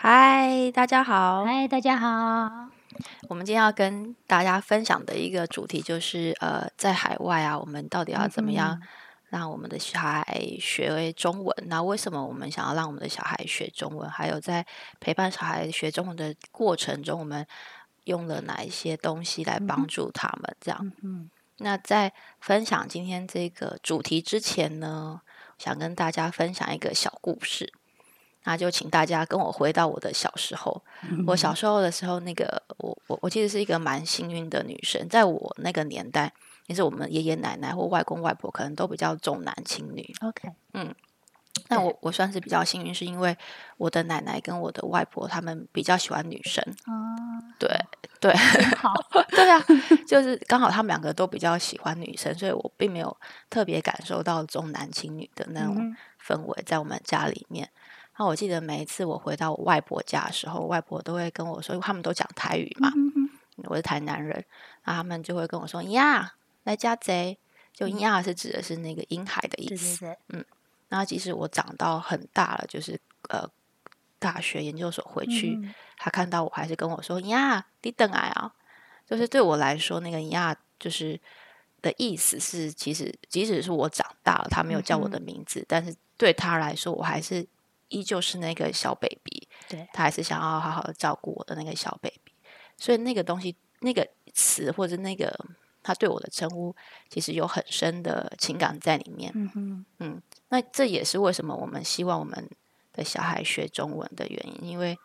嗨，大家好。嗨，大家好。我们今天要跟大家分享的一个主题就是，呃，在海外啊，我们到底要怎么样让我们的小孩学会中文？那为什么我们想要让我们的小孩学中文？还有在陪伴小孩学中文的过程中，我们用了哪一些东西来帮助他们？这样。嗯。那在分享今天这个主题之前呢，想跟大家分享一个小故事。那就请大家跟我回到我的小时候。我小时候的时候，那个我我我其实是一个蛮幸运的女生，在我那个年代，也是我们爷爷奶奶或外公外婆可能都比较重男轻女。OK，嗯，那我我算是比较幸运，是因为我的奶奶跟我的外婆他们比较喜欢女生。哦，对对，好，对啊，就是刚好他们两个都比较喜欢女生，所以我并没有特别感受到重男轻女的那种氛围在我们家里面。那我记得每一次我回到我外婆家的时候，外婆都会跟我说，他们都讲台语嘛，我是台南人，那他们就会跟我说呀，来家贼，就呀是指的是那个婴孩的意思，嗯，然后即使我长到很大了，就是呃大学研究所回去，他看到我还是跟我说呀，你等来啊，就是对我来说那个呀就是的意思是，其实即使是我长大了，他没有叫我的名字，但是对他来说，我还是。依旧是那个小 baby，对他还是想要好好的照顾我的那个小 baby，所以那个东西、那个词或者那个他对我的称呼，其实有很深的情感在里面。嗯，那这也是为什么我们希望我们的小孩学中文的原因，因为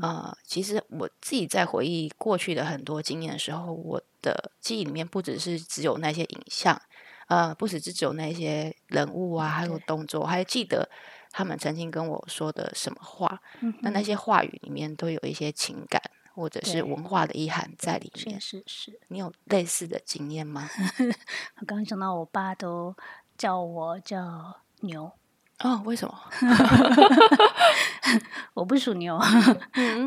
呃，其实我自己在回忆过去的很多经验的时候，我的记忆里面不只是只有那些影像，呃，不只是只有那些人物啊，还有动作，还记得。他们曾经跟我说的什么话？那那些话语里面都有一些情感或者是文化的意涵在里面。是是，你有类似的经验吗？我刚刚想到，我爸都叫我叫牛。哦，为什么？我不属牛，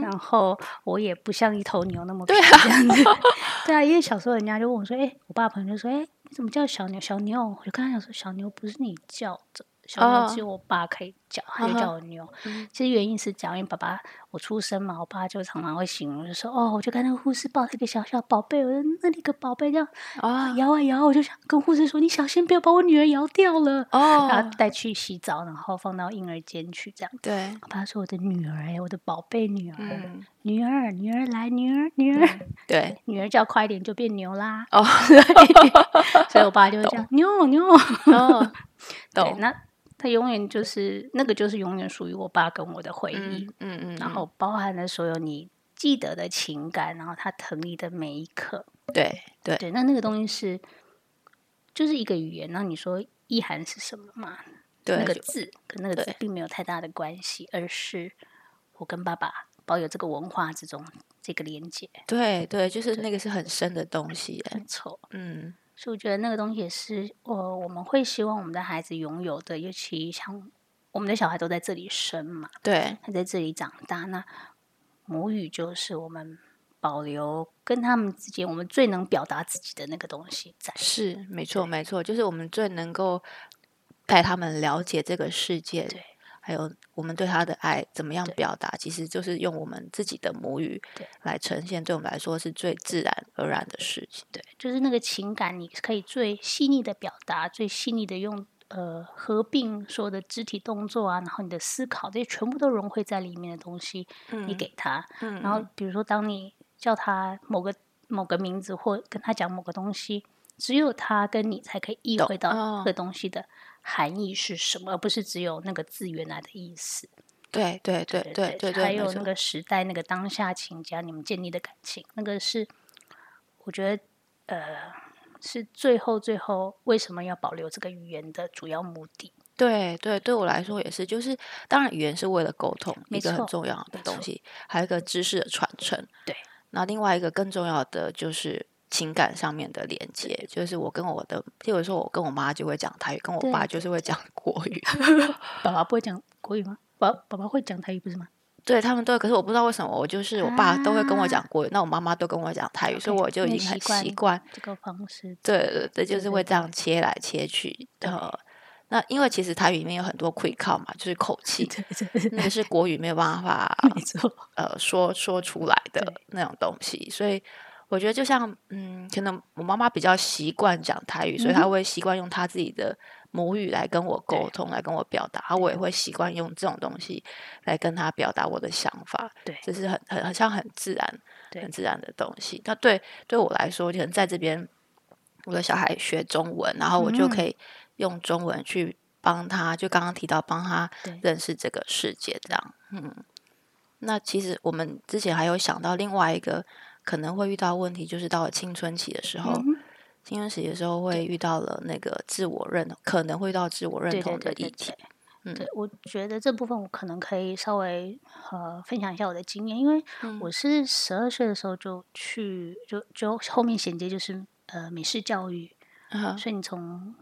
然后我也不像一头牛那么对啊，这样子。对啊，因为小时候人家就问我说：“哎，我爸朋友就说：‘哎，你怎么叫小牛？小牛？’我就跟他讲说：‘小牛不是你叫的。’小牛只有我爸可以叫，他就叫我牛。其实原因是讲，因为爸爸我出生嘛，我爸就常常会形容，就说：“哦，我就看那个护士抱着一个小小宝贝，我说那里个宝贝这样啊摇啊摇，我就想跟护士说，你小心不要把我女儿摇掉了。”哦，然后带去洗澡，然后放到婴儿间去这样。对，我爸说：“我的女儿哎，我的宝贝女儿，女儿女儿来，女儿女儿，对，女儿叫快点就变牛啦。”哦，所以我爸就会讲牛牛。哦，对，那。他永远就是那个，就是永远属于我爸跟我的回忆，嗯嗯，然后包含了所有你记得的情感，然后他疼你的每一刻，对对。对，那那个东西是就是一个语言，那你说意涵是什么嘛？对，那个字跟那个字并没有太大的关系，而是我跟爸爸保有这个文化之中这个连接，对对，就是那个是很深的东西，没错，嗯。所以我觉得那个东西也是，呃，我们会希望我们的孩子拥有的，尤其像我们的小孩都在这里生嘛，对，他在这里长大，那母语就是我们保留跟他们之间我们最能表达自己的那个东西在。是，没错，没错，就是我们最能够带他们了解这个世界。对。还有我们对他的爱怎么样表达，其实就是用我们自己的母语来呈现，对我们来说是最自然而然的事情。对，就是那个情感，你可以最细腻的表达，最细腻的用呃合并所有的肢体动作啊，然后你的思考，这些全部都融汇在里面的东西，你给他。嗯。然后比如说，当你叫他某个某个名字，或跟他讲某个东西，只有他跟你才可以意会到这个东西的。含义是什么？而不是只有那个字原来的意思。对对对对对对，还有那个时代、那个当下情节，你们建立的感情，那个是我觉得呃，是最后最后为什么要保留这个语言的主要目的。对对，对我来说也是，就是当然语言是为了沟通，一个很重要的东西，还有一个知识的传承。对，那另外一个更重要的就是。情感上面的连接，就是我跟我的，譬如说我跟我妈就会讲台语，跟我爸就是会讲国语。爸爸不会讲国语吗？爸爸爸会讲台语不是吗？对他们都，可是我不知道为什么，我就是我爸都会跟我讲国语，那我妈妈都跟我讲台语，所以我就已经很习惯这个方式。对对对，就是会这样切来切去。呃，那因为其实台语里面有很多 quick call 嘛，就是口气，那个是国语没有办法，没错，呃，说说出来的那种东西。所以我觉得，就像嗯，可能我妈妈比较习惯讲台语，所以她会习惯用她自己的母语来跟我沟通，来跟我表达。而我也会习惯用这种东西来跟她表达我的想法。对，这是很很很像很自然、很自然的东西。那对对我来说，可能在这边。我的小孩学中文，然后我就可以用中文去帮他，就刚刚提到帮他认识这个世界，这样。嗯，那其实我们之前还有想到另外一个可能会遇到问题，就是到了青春期的时候，青春期的时候会遇到了那个自我认同，可能会遇到自我认同的议题。嗯，对，我觉得这部分我可能可以稍微呃分享一下我的经验，因为我是十二岁的时候就去，就就后面衔接就是。呃，美式教育，所以你从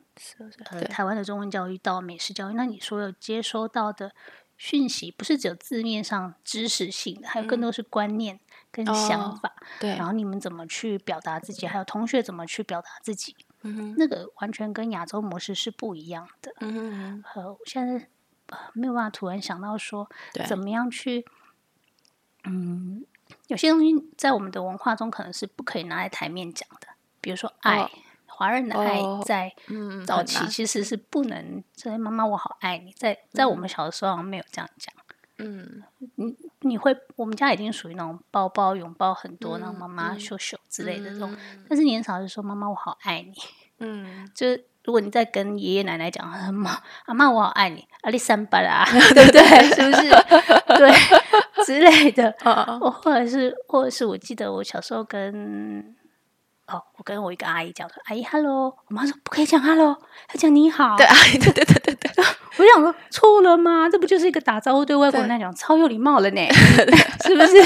呃台湾的中文教育到美式教育，那你所有接收到的讯息，不是只有字面上知识性的，还有更多是观念跟想法。对，然后你们怎么去表达自己，还有同学怎么去表达自己，嗯那个完全跟亚洲模式是不一样的。嗯呃，现在没有办法突然想到说，怎么样去，嗯，有些东西在我们的文化中可能是不可以拿来台面讲的。比如说爱，华人的爱在早期其实是不能。说妈妈我好爱你，在在我们小的时候好像没有这样讲。嗯，你你会我们家已经属于那种包包拥抱很多，然后妈妈秀秀之类的这种。但是年少就说妈妈我好爱你。嗯，就是如果你在跟爷爷奶奶讲，妈阿妈我好爱你，阿里三巴啦，对不对？是不是？对之类的。我或者是或者是我记得我小时候跟。哦，我跟我一个阿姨讲说：“阿姨，hello。”我妈说：“不可以讲 hello，要讲你好。”对，阿姨，对对对 我想说，错了吗？这不就是一个打招呼，对外国人来讲超有礼貌了呢？是不是？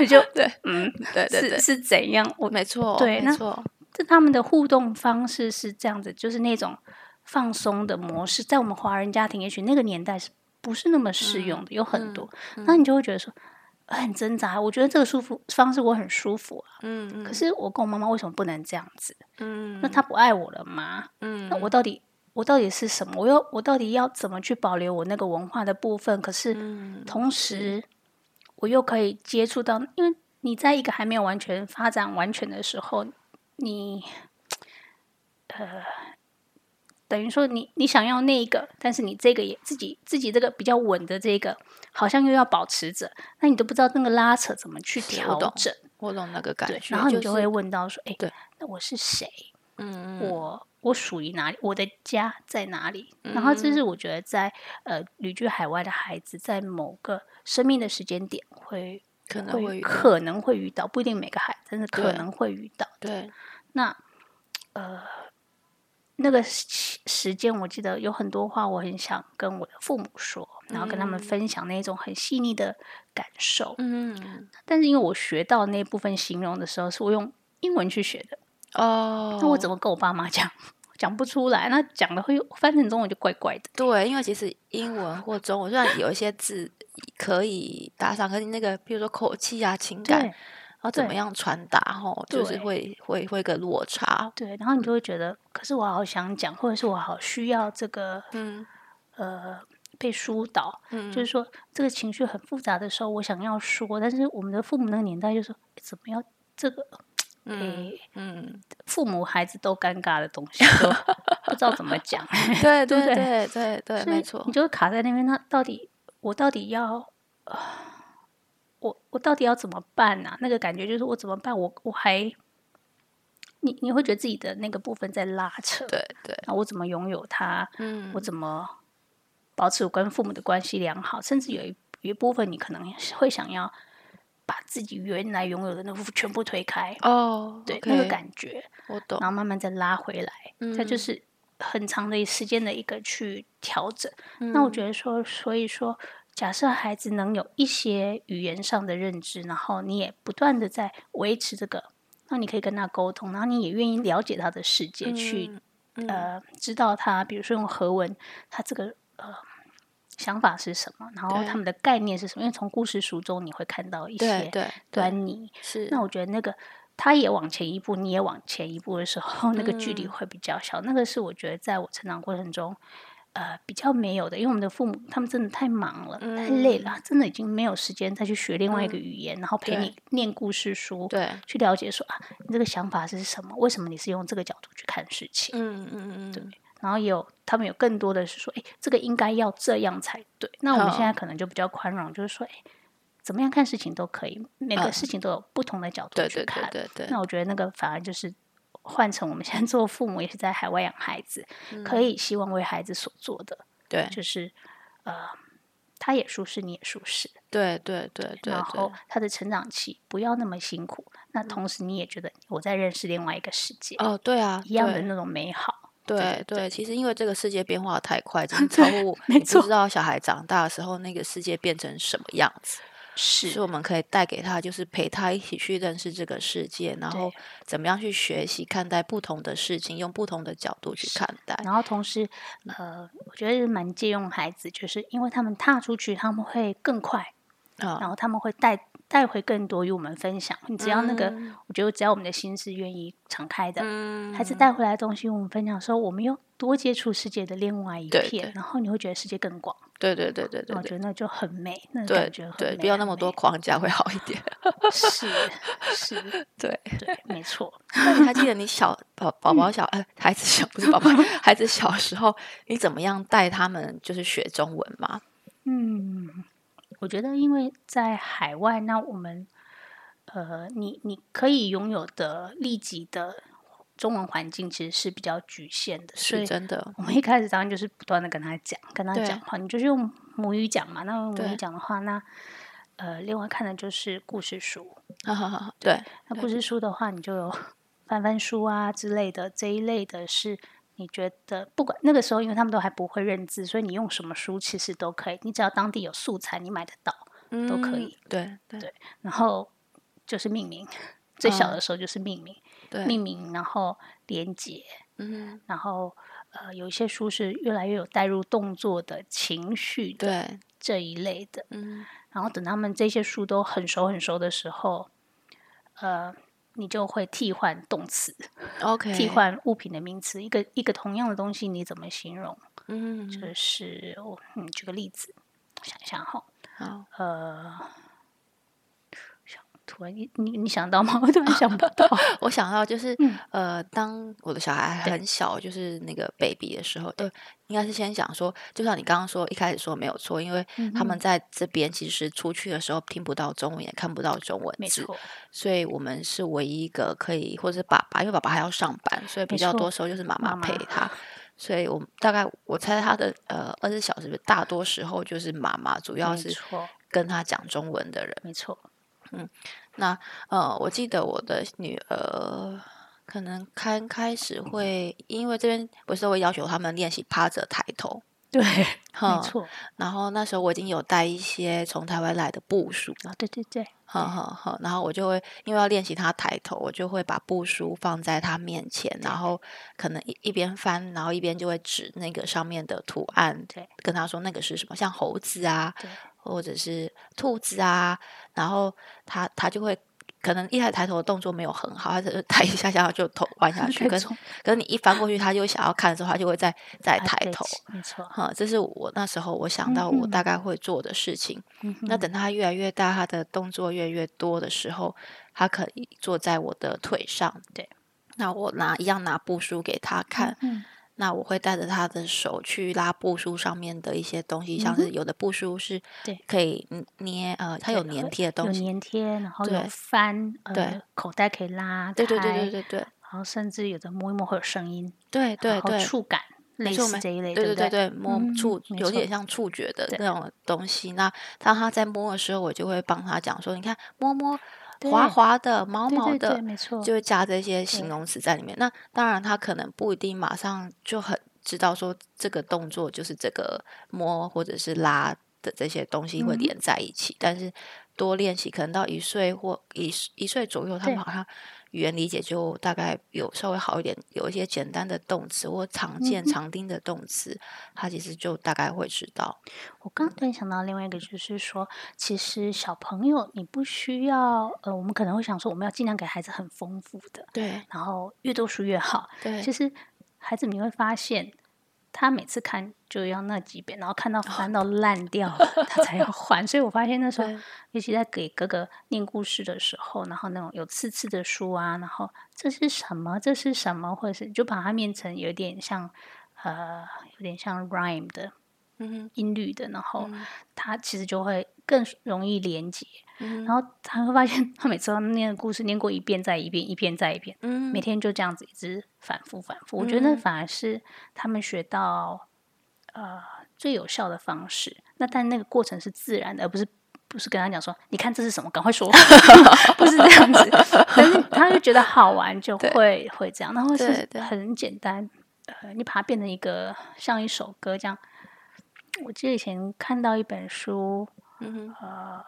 我就对，嗯，对对对，是怎样？我没错，对，没错。这他们的互动方式是这样子，就是那种放松的模式，在我们华人家庭，也许那个年代是不是那么适用的？有很多，那你就会觉得说。很挣扎，我觉得这个舒服方式我很舒服啊。嗯嗯。可是我跟我妈妈为什么不能这样子？嗯。那他不爱我了吗？嗯。那我到底我到底是什么？我要我到底要怎么去保留我那个文化的部分？可是同时我又可以接触到，因为你在一个还没有完全发展完全的时候，你呃。等于说，你你想要那一个，但是你这个也自己自己这个比较稳的这个，好像又要保持着，那你都不知道那个拉扯怎么去调整。我懂那个感觉。然后你就会问到说：“哎，对，那我是谁？嗯我我属于哪里？我的家在哪里？”然后这是我觉得在呃旅居海外的孩子，在某个生命的时间点会可能会可能会遇到，不一定每个孩子，但是可能会遇到。对，那呃。那个时时间，我记得有很多话，我很想跟我的父母说，然后跟他们分享那种很细腻的感受。嗯，但是因为我学到那部分形容的时候，是我用英文去学的。哦，那我怎么跟我爸妈讲？讲不出来。那讲的会翻成中文就怪怪的。对，因为其实英文或中文虽然有一些字可以搭上，可是那个比如说口气啊、情感。然后怎么样传达？吼，就是会会会个落差。对，然后你就会觉得，可是我好想讲，或者是我好需要这个，嗯，呃，被疏导。嗯，就是说这个情绪很复杂的时候，我想要说，但是我们的父母那个年代就说，怎么要这个？嗯嗯，父母孩子都尴尬的东西，不知道怎么讲。对对对对对，没错。你就会卡在那边，那到底我到底要？我我到底要怎么办呢？那个感觉就是我怎么办？我我还，你你会觉得自己的那个部分在拉扯，对对。那我怎么拥有它？嗯，我怎么保持我跟父母的关系良好？甚至有一一部分，你可能会想要把自己原来拥有的那部分全部推开。哦，对，那个感觉我懂。然后慢慢再拉回来，它就是很长的时间的一个去调整。那我觉得说，所以说。假设孩子能有一些语言上的认知，然后你也不断的在维持这个，那你可以跟他沟通，然后你也愿意了解他的世界，去呃知道他，比如说用和文，他这个呃想法是什么，然后他们的概念是什么？因为从故事书中你会看到一些端倪。是，那我觉得那个他也往前一步，你也往前一步的时候，那个距离会比较小。那个是我觉得在我成长过程中。呃比较没有的，因为我们的父母他们真的太忙了，太累了，真的已经没有时间再去学另外一个语言，然后陪你念故事书，对，去了解说啊，你这个想法是什么？为什么你是用这个角度去看事情？嗯嗯嗯，对。然后也有他们有更多的是说，哎，这个应该要这样才对。那我们现在可能就比较宽容，就是说，哎，怎么样看事情都可以，每个事情都有不同的角度去看。对对对。那我觉得那个反而就是换成我们现在做父母，也是在海外养孩子，可以希望为孩子所做的。对，就是呃，他也舒适，你也舒适。对对对对。然后他的成长期不要那么辛苦，那同时你也觉得我在认识另外一个世界。哦，对啊，一样的那种美好。对对，其实因为这个世界变化太快，真的 超乎你不知道小孩长大的时候那个世界变成什么样子。是，所以我们可以带给他，就是陪他一起去认识这个世界，然后怎么样去学习看待不同的事情，用不同的角度去看待。然后同时，呃，我觉得蛮借用孩子，就是因为他们踏出去，他们会更快，然后他们会带。带回更多与我们分享。你只要那个，我觉得只要我们的心是愿意敞开的，孩子带回来的东西，我们分享的时候，我们又多接触世界的另外一片，然后你会觉得世界更广。对对对对对，我觉得那就很美，那感觉对，不要那么多框架会好一点。是是，对对，没错。你还记得你小 宝宝宝小呃孩子小不是宝宝孩子小时候，你怎么样带他们就是学中文吗？嗯。我觉得，因为在海外，那我们，呃，你你可以拥有的立即的中文环境其实是比较局限的，是真的。我们一开始当然就是不断的跟他讲，跟他讲话，你就是用母语讲嘛。那用母语讲的话，那呃，另外看的就是故事书。对，那故事书的话，你就有翻翻书啊之类的这一类的是。你觉得不管那个时候，因为他们都还不会认字，所以你用什么书其实都可以。你只要当地有素材，你买得到都可以。对对。然后就是命名，最小的时候就是命名，命名，然后连接，嗯，然后呃，有一些书是越来越有带入动作的情绪的这一类的，嗯。然后等他们这些书都很熟很熟的时候，呃。你就会替换动词，OK，替换物品的名词。一个一个同样的东西，你怎么形容？嗯，就是我，嗯，举个例子，想一想哈，好，呃。突然，你你你想到吗？我突然想不到。我想到就是，呃，当我的小孩很小，就是那个 baby 的时候，对，应该是先想说，就像你刚刚说，一开始说没有错，因为他们在这边其实出去的时候听不到中文，也看不到中文字，所以我们是唯一一个可以，或者是爸爸，因为爸爸还要上班，所以比较多时候就是妈妈陪他。所以我大概我猜他的呃二十小时，大多时候就是妈妈，主要是跟他讲中文的人，没错。嗯，那呃，我记得我的女儿可能刚开始会，因为这边不是会要求他们练习趴着抬头，对，没错。然后那时候我已经有带一些从台湾来的步数啊，对对对，好好好。然后我就会因为要练习他抬头，我就会把步书放在他面前，然后可能一一边翻，然后一边就会指那个上面的图案，对，跟他说那个是什么，像猴子啊。或者是兔子啊，然后他他就会可能一抬抬头的动作没有很好，他是抬一下下就头弯下 去，跟跟你一翻过去，他就想要看的时候，他就会再再抬头，没错，哈，这是我那时候我想到我大概会做的事情。那等他越来越大，他的动作越来越多的时候，他可以坐在我的腿上，对，那我拿一样拿布书给他看。那我会带着他的手去拉布书上面的一些东西，像是有的布书是可以捏，呃，它有粘贴的东西，有粘贴，然后有翻，对，口袋可以拉对对对对对对，然后甚至有的摸一摸会有声音，对对对，触感类似这一类，对对对对，摸触有点像触觉的那种东西。那当他在摸的时候，我就会帮他讲说，你看摸摸。滑滑的、毛毛的，没错，就会加这些形容词在里面。那当然，他可能不一定马上就很知道说这个动作就是这个摸或者是拉的这些东西会连在一起。但是多练习，可能到一岁或一一岁左右，他们好像。语言理解就大概有稍微好一点，有一些简单的动词或常见常听的动词，他其实就大概会知道。我刚突然想到另外一个，就是说，其实小朋友你不需要，呃，我们可能会想说，我们要尽量给孩子很丰富的，对，然后越多书越好，对。其实孩子你会发现，他每次看就要那几遍，然后看到翻到烂掉了，他才要 换。所以我发现那时候，尤其在给哥哥念故事的时候，然后那种有刺刺的书啊，然后这是什么？这是什么？或者是就把它变成有点像呃，有点像 rhyme 的，嗯音律的，然后他其实就会更容易连接。然后他会发现，他每次都念的故事念过一遍再一遍，一遍再一遍，每天就这样子一直反复反复。我觉得那反而是他们学到呃最有效的方式。那但那个过程是自然的，而不是不是跟他讲说，你看这是什么，赶快说，不是这样子。但是他就觉得好玩，就会会这样。然后是很简单，呃，你把它变成一个像一首歌这样。我记得以前看到一本书，呃。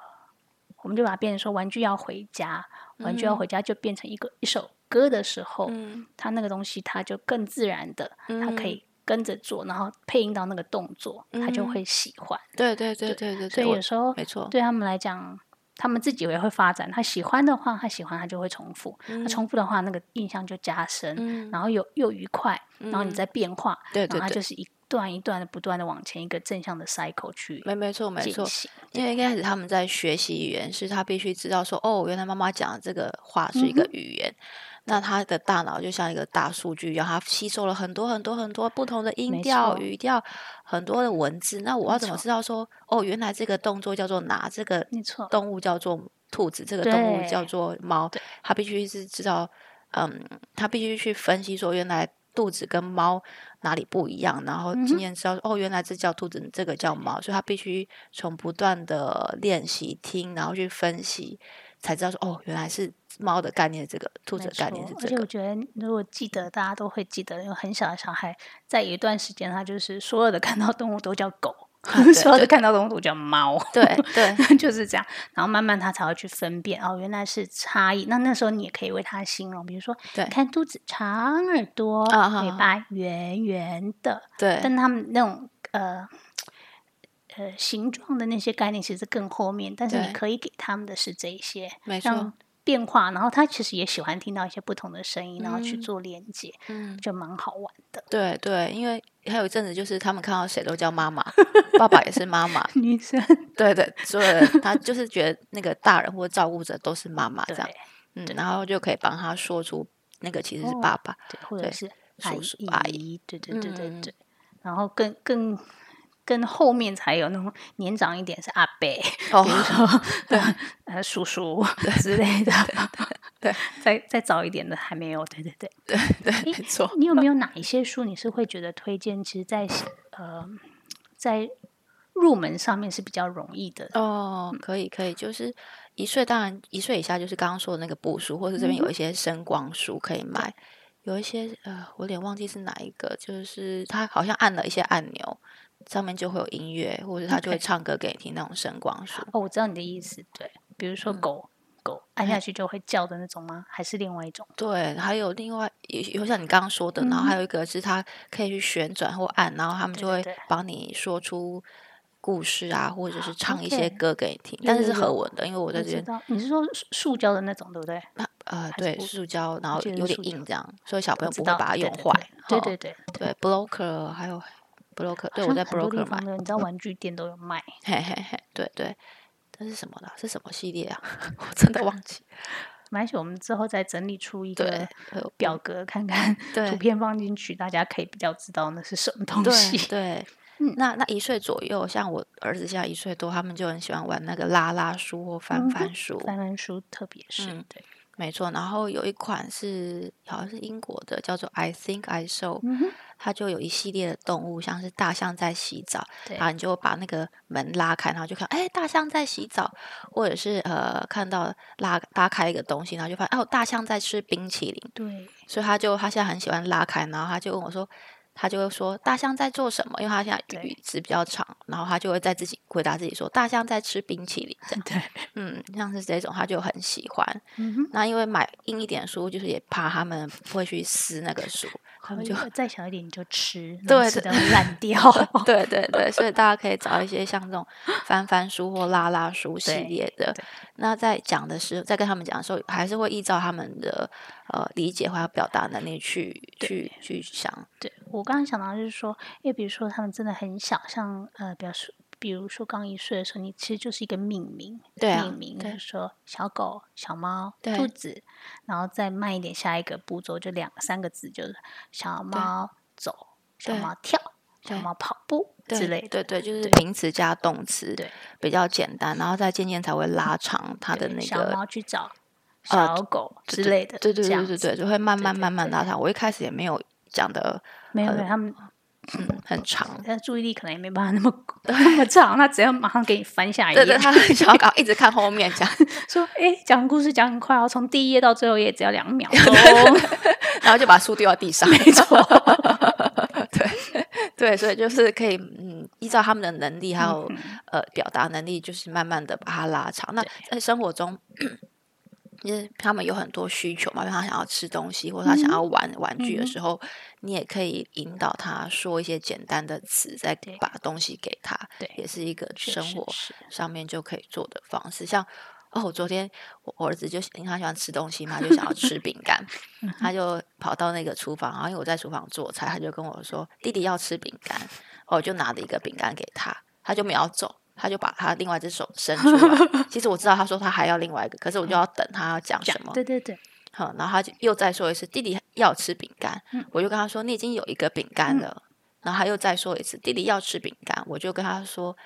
我们就把它变成说，玩具要回家，玩具要回家就变成一个一首歌的时候，它那个东西它就更自然的，它可以跟着做，然后配音到那个动作，他就会喜欢。对对对对对，所以有时候没错，对他们来讲，他们自己也会发展。他喜欢的话，他喜欢他就会重复，他重复的话，那个印象就加深，然后又又愉快，然后你再变化，对对对，就是一。段一段的不断的往前一个正向的 cycle 去，没没错没错，因为一开始他们在学习语言，是他必须知道说，哦，原来妈妈讲的这个话是一个语言，那他的大脑就像一个大数据一样，他吸收了很多很多很多不同的音调、语调，很多的文字。那我要怎么知道说，哦，原来这个动作叫做拿，这个动物叫做兔子，这个动物叫做猫，他必须是知道，嗯，他必须去分析说，原来。兔子跟猫哪里不一样？然后经验知道哦，原来这叫兔子，这个叫猫，所以他必须从不断的练习听，然后去分析，才知道说哦，原来是猫的概念，这个兔子的概念是这个。而且我觉得，如果记得，大家都会记得，因为很小的小孩，在有一段时间，他就是所有的看到动物都叫狗。所有的看到动物叫猫，对对，就是这样。然后慢慢他才会去分辨哦，原来是差异。那那时候你也可以为他形容，比如说，对，看肚子长耳朵，尾巴圆圆的，对。但他们那种呃呃形状的那些概念其实更后面，但是你可以给他们的是这些，没错。变化，然后他其实也喜欢听到一些不同的声音，然后去做连接，嗯，就蛮好玩的。对对，因为还有一阵子，就是他们看到谁都叫妈妈，爸爸也是妈妈，女生，对对，所以他就是觉得那个大人或照顾者都是妈妈这样，嗯，然后就可以帮他说出那个其实是爸爸，对或者是叔叔阿姨，对对对对对，然后更更。跟后面才有那种年长一点是阿伯，比如说 对 呃叔叔之类的，对，再再早一点的还没有，对对对对对，没错。你有没有哪一些书你是会觉得推荐？其实，在呃在入门上面是比较容易的哦。可以可以，就是一岁，当然一岁以下就是刚刚说的那个布书，或者这边有一些声光书可以买。有一些呃，我有点忘记是哪一个，就是他好像按了一些按钮。上面就会有音乐，或者他就会唱歌给你听那种声光书。哦，我知道你的意思。对，比如说狗狗按下去就会叫的那种吗？还是另外一种？对，还有另外有有像你刚刚说的，然后还有一个是它可以去旋转或按，然后他们就会帮你说出故事啊，或者是唱一些歌给你听。但是是和文的，因为我在这边。你是说塑胶的那种，对不对？呃，对，塑胶，然后有点硬，这样，所以小朋友不会把它用坏。对对对对，blocker 还有。Broker 对我在 broker 买，你知道玩具店都有卖，嘿嘿嘿，对对，这是什么的？是什么系列啊？我真的忘记。蛮喜我们之后再整理出一个表格，看看图片放进去，大家可以比较知道那是什么东西。对，那那一岁左右，像我儿子现在一岁多，他们就很喜欢玩那个拉拉书或翻翻书，翻翻书特别是对。没错，然后有一款是好像是英国的，叫做 I Think I Saw，它就有一系列的动物，像是大象在洗澡，然后你就把那个门拉开，然后就看，哎，大象在洗澡，或者是呃看到拉拉开一个东西，然后就发现哦，大象在吃冰淇淋。对，所以他就他现在很喜欢拉开，然后他就问我说。他就会说大象在做什么？因为他现在语词比较长，然后他就会在自己回答自己说大象在吃冰淇淋。对，嗯，像是这种他就很喜欢。那因为买硬一点书，就是也怕他们不会去撕那个书，他们就再小一点你就吃，对，吃的烂掉。对对对，所以大家可以找一些像这种翻翻书或拉拉书系列的。那在讲的时候，在跟他们讲的时候，还是会依照他们的呃理解或者表达能力去去去想。对。我刚刚想到就是说，因为比如说他们真的很小，像呃，比如说比如说刚一岁的时候，你其实就是一个命名，对啊命名就是说小狗、小猫、兔子，然后再慢一点，下一个步骤就两三个字，就是小猫走、小猫跳、小猫跑步之类的。对对，就是对名词加动词，对，比较简单，然后再渐渐才会拉长它的那个小猫去找呃小狗之类的，对对对对对，就会慢慢对对慢慢拉长。我一开始也没有讲的没有没有，他们嗯很长，他的注意力可能也没办法那么 那么长，那只要马上给你翻下一页。对对，他很想要搞一直看后面讲，说，哎，讲故事讲很快哦，从第一页到最后一页只要两秒 钟。然后就把书丢到地上，没错，对对，所以就是可以嗯，依照他们的能力还有嗯呃表达能力，就是慢慢的把它拉长。那在生活中。因为他们有很多需求嘛，比如他想要吃东西，或者他想要玩玩具的嗯时候，你也可以引导他说一些简单的词，再把东西给他，对也是一个生活上面就可以做的方式。像哦，我昨天我我儿子就因为他喜欢吃东西嘛，就想要吃饼干，嗯他就跑到那个厨房，然后因为我在厨房做菜，他就跟我说：“弟弟要吃饼干。”哦我就拿了一个饼干给他，他就没有走，他就把他另外一只手伸出来。其实我知道他说他还要另外一个，可是我就要等他要讲讲什么。对对对，好，然后他就又再说一次：“弟弟要吃饼干。嗯我就跟他说：“你已经有一个饼干了。然后他又再说一次：“弟弟要吃饼干。”我就跟他说：“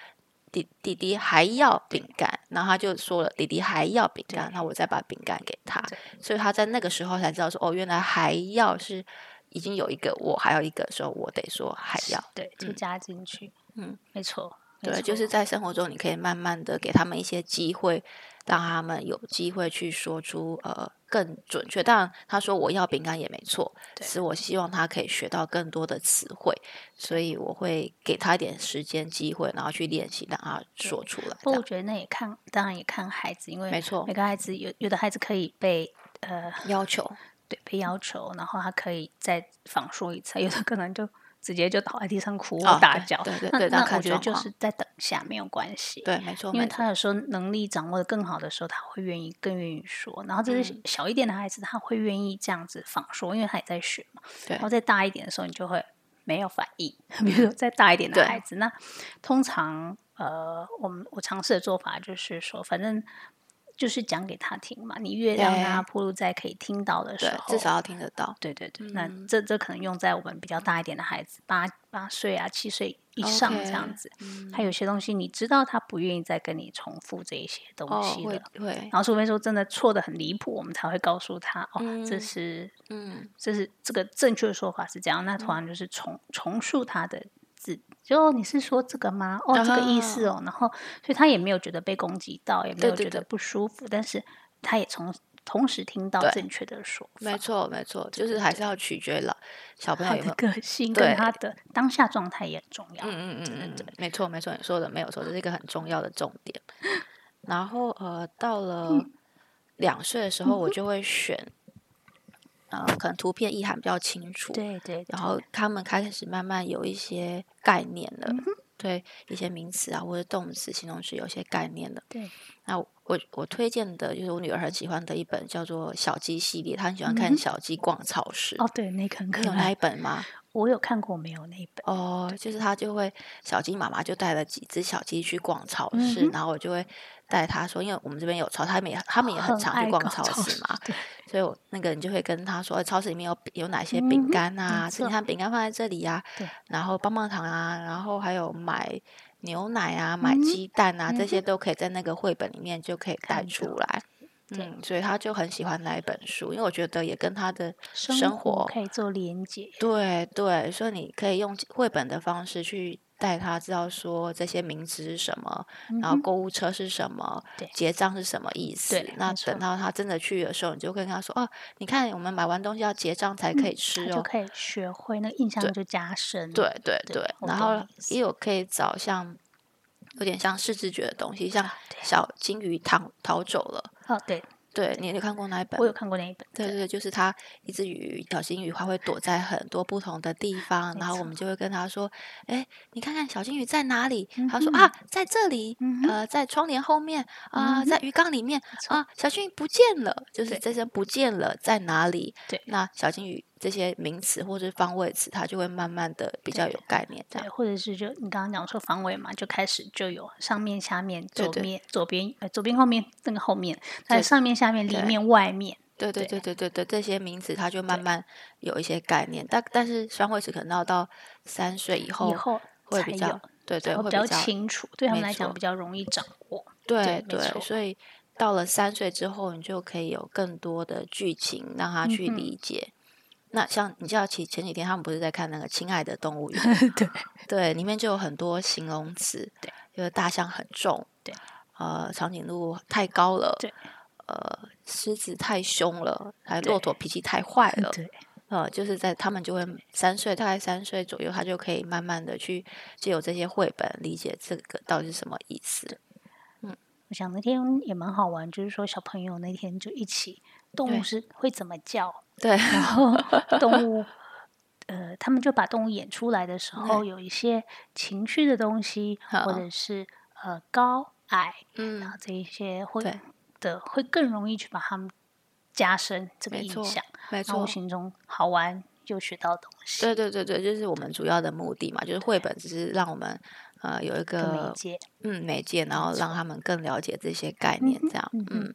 弟弟弟还要饼干。”然后他就说了：“弟弟还要饼干。”然后我再把饼干给他，所以他在那个时候才知道说：“哦，原来还要是已经有一个，我还有一个的时候，我得说还要。”对，就加进去。嗯，没错，没对，就是在生活中，你可以慢慢的给他们一些机会，让他们有机会去说出呃更准确。当然，他说我要饼干也没错，只是我希望他可以学到更多的词汇，所以我会给他一点时间机会，然后去练习，让他说出来。不过我觉得那也看，当然也看孩子，因为没错每个孩子有有的孩子可以被呃要求对被要求，然后他可以再仿说一次，有的可能就直接就倒在地上哭大叫。对对那对那看那我觉得就是在等下没有关系。对，没错，因为他有时候能力掌握的更好的时候，他会愿意更愿意说。然后这是嗯小一点的孩子，他会愿意这样子仿说，因为他也在学嘛。对然后再大一点的时候，你就会没有反应。比如说再大一点的孩子，那通常呃，我们我尝试的做法就是说，反正就是讲给他听嘛。你越让他铺路在可以听到的时候，，至少要听得到。对对对，那嗯这这可能用在我们比较大一点的孩子，八八岁啊、七岁以上这样子。嗯他有些东西你知道他不愿意再跟你重复这一些东哦，西会的，会，然后除非说真的错的很离谱，我们才会告诉他哦，这嗯是嗯，这是这个正确的说法是这样，那同样就是重重述他的字，就哦你是说这个吗？哦，这个意思哦，然后所以他也没有觉得被攻击到，也没有觉得不舒服，但是他也从同时听到正确的说法，没错没错，就是还是要取决了小朋友的个性对跟他的当下状态也很重要。嗯嗯嗯嗯没错没错，你说的没有错，这是一个很重要的重点。然后呃，到了嗯两岁的时候，我就会选，呃，可能图片意涵比较清楚，对对，然后他们开始慢慢有一些概念了，嗯对一些名词啊或者动词、形容词有些概念了。对那我我我推荐的就是我女儿很喜欢的一本叫做《小鸡系列》，她很喜欢看小鸡逛超市。哦，对，那个很可你有那一，本吗？我有看过，没有那一本。哦，就是他就会小鸡妈妈就带了几只小鸡去逛超市，嗯然后我就会带他说，因为我们这边有超，他们也他们也很常去逛逛超市嘛，所以我那个人就会跟他说，哎超市里面有有哪些饼干啊？这你错看饼干放在这里呀、对然后棒棒糖啊，然后还有买牛奶啊、买鸡蛋啊，这嗯些都可以在那个绘本里面就可以带出来。嗯，所以他就很喜欢那一本书，因为我觉得也跟他的生生活可以做连接，对对，所以你可以用绘本的方式去带他知道说这些名词是什么，然后购物车是什么，结账是什么意思。那等到他真的去的时候，你就跟他说：“哦，你看我们买完东西要结账才可以嗯吃就可以学会，那个印象就加深。对对对然后也有可以找像有点像视知觉的东西，像小金鱼逃逃走了。哦，对，对你有看过那一本我有看过那一本。对对对，就是他一只鱼，小金鱼，它会躲在很多不同的地方，然后我们就会跟他说：“哎，你看看小金鱼在哪里？”他说：“嗯哼啊，在这里，嗯呃，在窗帘后面啊、嗯在鱼缸里面错啊，小金鱼不见了，就是这些不见了在哪里？”对那小金鱼这些名词或者方位词，它就会慢慢的比较有概念。对，或者是就你刚刚讲说方位嘛，就开始就有上面、下面、左面、左边、呃左边、后面那个后面，在上面、下面、里面、外面。对对对对对对，这些名词它就慢慢有一些概念。但但是双位词可能要到三岁以后，以后会比较对对，会比较清楚，对他们来讲比较容易掌握。对对，所以到了三岁之后，你就可以有更多的剧情让他去理解。那像你知道，前前几天他们不是在看那个《亲爱的动物园》？对对，里面就有很多形容词，对，就是大象很重，对，呃，长颈鹿太高了，对，呃，狮子太凶了，还骆驼脾气太坏了，对，呃，就是在他们就会三岁，大概三岁左右，他就可以慢慢的去借由这些绘本理解这个到底是什么意思。嗯，我想那天也蛮好玩，就是说小朋友那天就一起，动物是会怎么叫？对，然后动物，呃，他们就把动物演出来的时候，有一些情绪的东西，或者是呃高矮，嗯，然后这一些会的会更容易去把他们加深这个印象，没。错，无形中好玩又学到东西。对对对对，就是我们主要的目的嘛，就是绘本只是让我们呃有一个媒介，嗯，媒介，然后让他们更了解这些概念，这样，嗯。